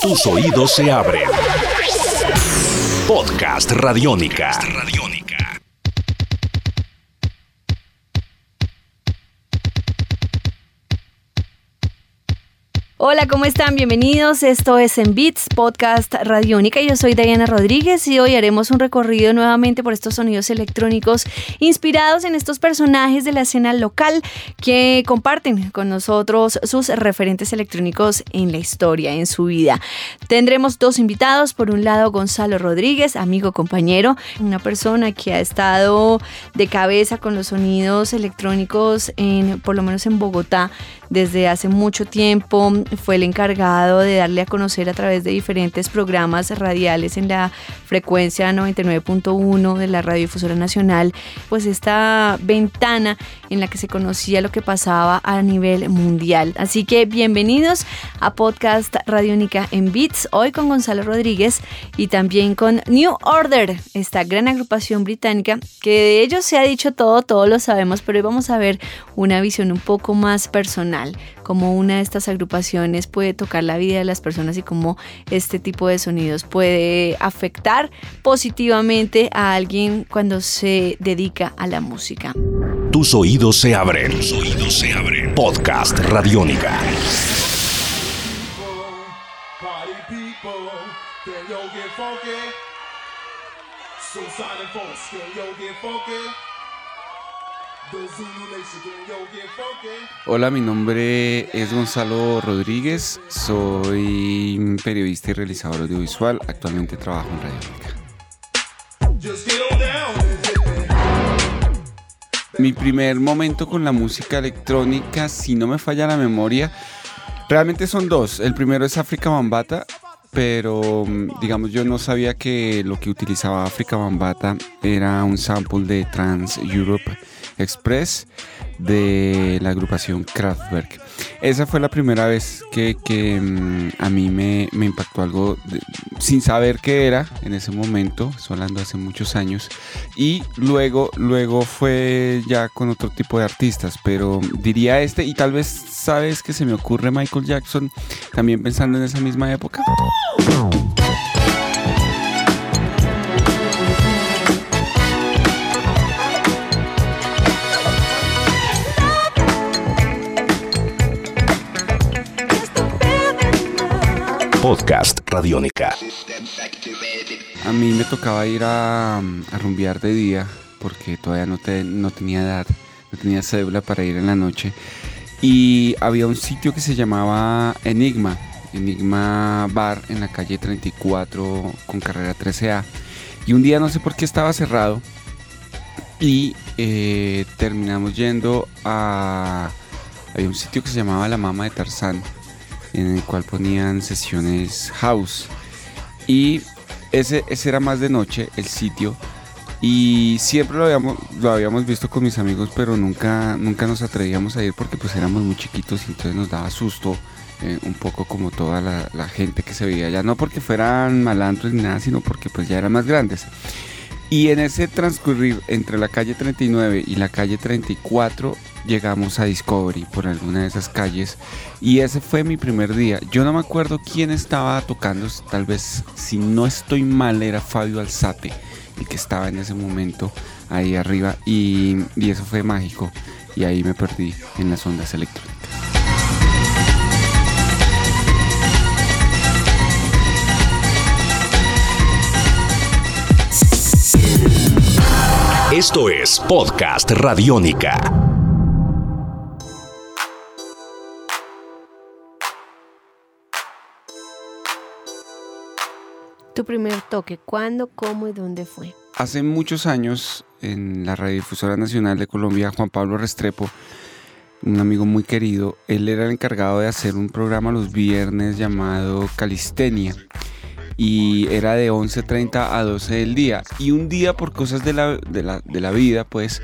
Tus oídos se abren. Podcast Radiónica. Hola, ¿cómo están? Bienvenidos. Esto es En Beats, podcast Radiónica. Yo soy Diana Rodríguez y hoy haremos un recorrido nuevamente por estos sonidos electrónicos inspirados en estos personajes de la escena local que comparten con nosotros sus referentes electrónicos en la historia, en su vida. Tendremos dos invitados. Por un lado, Gonzalo Rodríguez, amigo, compañero, una persona que ha estado de cabeza con los sonidos electrónicos en, por lo menos en Bogotá, desde hace mucho tiempo fue el encargado de darle a conocer a través de diferentes programas radiales en la frecuencia 99.1 de la Radiodifusora Nacional, pues esta ventana en la que se conocía lo que pasaba a nivel mundial. Así que bienvenidos a Podcast Radiónica en Beats, hoy con Gonzalo Rodríguez y también con New Order, esta gran agrupación británica que de ellos se ha dicho todo, todos lo sabemos, pero hoy vamos a ver una visión un poco más personal, como una de estas agrupaciones puede tocar la vida de las personas y cómo este tipo de sonidos puede afectar positivamente a alguien cuando se dedica a la música. Tus oídos se abren. Tus oídos se abren. Podcast Radiónica. Hola, mi nombre es Gonzalo Rodríguez, soy periodista y realizador audiovisual, actualmente trabajo en Radio Mi primer momento con la música electrónica, si no me falla la memoria, realmente son dos. El primero es África Bambata, pero digamos yo no sabía que lo que utilizaba África Bambata era un sample de Trans Europe Express de la agrupación Kraftwerk. Esa fue la primera vez que, mm, a mí me, impactó algo sin saber qué era en ese momento, hablando hace muchos años, y luego, luego fue ya con otro tipo de artistas, pero diría este, y tal vez sabes que se me ocurre Michael Jackson, también pensando en esa misma época. Podcast Radiónica. A mí me tocaba ir a, rumbear de día porque todavía no, no tenía edad, no tenía cédula para ir en la noche. Y había un sitio que se llamaba Enigma, Enigma Bar en la calle 34 con carrera 13A. Y un día no sé por qué estaba cerrado y eh, terminamos yendo a... Había un sitio que se llamaba La Mama de Tarzán en el cual ponían sesiones house. Y ese, ese era más de noche, el sitio. Y siempre lo habíamos, lo habíamos visto con mis amigos, pero nunca, nunca nos atrevíamos a ir porque pues éramos muy chiquitos y entonces nos daba susto. Eh, un poco como toda la, gente que se veía allá, no porque fueran malandros ni nada, sino porque pues ya eran más grandes. Y en ese transcurrir entre la calle 39 y la calle 34 llegamos a Discovery por alguna de esas calles y ese fue mi primer día. Yo no me acuerdo quién estaba tocando, tal vez si no estoy mal era Fabio Alzate el que estaba en ese momento ahí arriba y, y eso fue mágico y ahí me perdí en las ondas electrónicas. Esto es Podcast Radiónica. Tu primer toque? ¿Cuándo, cómo y dónde fue? Hace muchos años, en la Radiodifusora Nacional de Colombia, Juan Pablo Restrepo, un amigo muy querido, él era el encargado de hacer un programa los viernes llamado Calistenia y era de 11.30 a 12 del día. Y un día por cosas de la, de la, vida, pues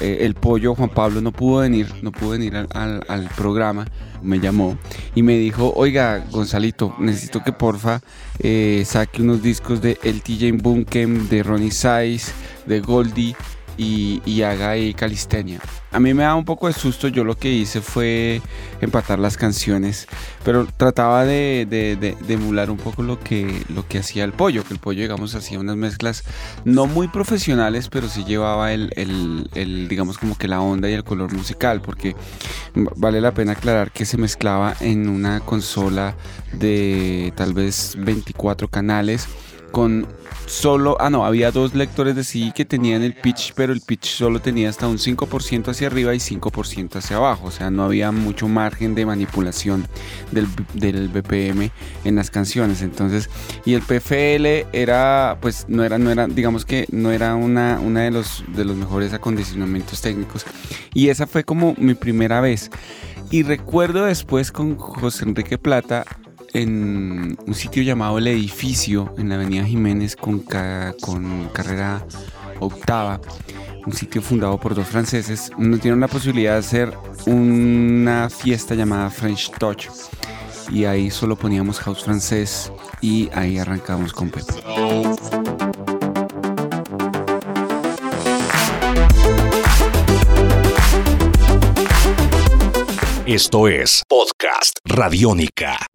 eh, el pollo Juan Pablo no pudo venir, no pudo venir al, programa, me llamó y me dijo, oiga Gonzalito, necesito que porfa eh, saque unos discos de El TJ Bunkem, de Ronnie Size, de Goldie y, y haga ahí calistenia. A mí me da un poco de susto, yo lo que hice fue empatar las canciones, pero trataba de, de, emular un poco lo que, lo que hacía el pollo, que el pollo, digamos, hacía unas mezclas no muy profesionales, pero sí llevaba el, el, el, digamos, como que la onda y el color musical, porque vale la pena aclarar que se mezclaba en una consola de tal vez 24 canales con solo, ah no, había dos lectores de CD que tenían el pitch, pero el pitch solo tenía hasta un 5% hacia arriba y 5% hacia abajo, o sea, no había mucho margen de manipulación del, del, BPM en las canciones, entonces, y el PFL era, pues, no era, no era, digamos que no era una, una de los, de los mejores acondicionamientos técnicos, y esa fue como mi primera vez. Y recuerdo después con José Enrique Plata en un sitio llamado El Edificio, en la Avenida Jiménez con, con carrera octava, un sitio fundado por dos franceses, nos dieron la posibilidad de hacer una fiesta llamada French Touch. Y ahí solo poníamos house francés y ahí arrancamos con Pepe. Esto es Podcast Radiónica.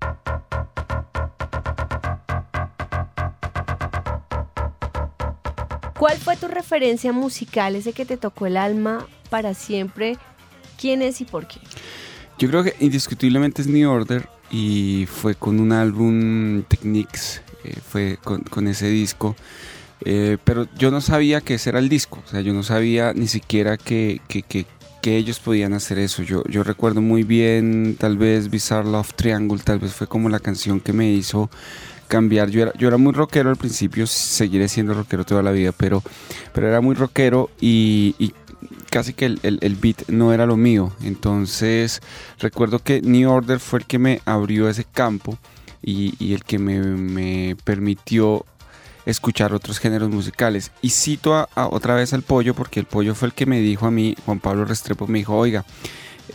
¿Cuál fue tu referencia musical, ese que te tocó el alma para siempre? ¿Quién es y por qué? Yo creo que indiscutiblemente es New Order y fue con un álbum Techniques, eh, fue con, ese disco. Eh, pero yo no sabía que ese era el disco, o sea, yo no sabía ni siquiera que, que, ellos podían hacer eso. Yo, yo recuerdo muy bien, tal vez Bizarre Love Triangle, tal vez fue como la canción que me hizo cambiar. Yo era, yo era muy rockero al principio, seguiré siendo rockero toda la vida, pero, pero era muy rockero y, casi que el, beat no era lo mío. Entonces recuerdo que New Order fue el que me abrió ese campo y, el que me, permitió escuchar otros géneros musicales. Y cito a, otra vez al pollo porque el pollo fue el que me dijo a mí, Juan Pablo Restrepo me dijo, oiga,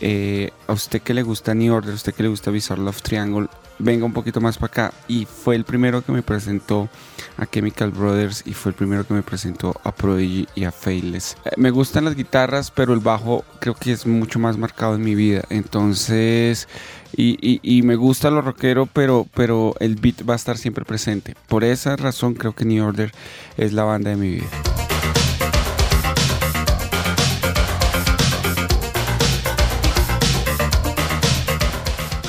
eh, a usted que le gusta New Order, a usted que le gusta Bizarre Love Triangle, venga un poquito más para acá. Y fue el primero que me presentó a Chemical Brothers y fue el primero que me presentó a Prodigy y a Faithless. Eh, me gustan las guitarras, pero el bajo creo que es mucho más marcado en mi vida. Entonces, y, me gusta lo rockero, pero, pero el beat va a estar siempre presente. Por esa razón creo que New Order es la banda de mi vida.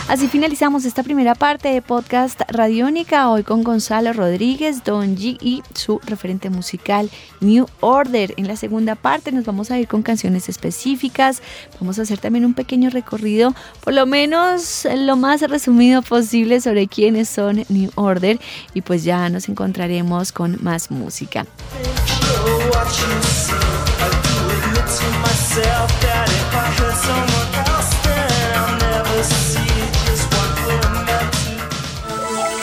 Así finalizamos esta primera parte de podcast Radiónica, hoy con Gonzalo Rodríguez, Don G y su referente musical New Order. En la segunda parte nos vamos a ir con canciones específicas, vamos a hacer también un pequeño recorrido, por lo menos lo más resumido posible sobre quiénes son New Order y pues ya nos encontraremos con más música.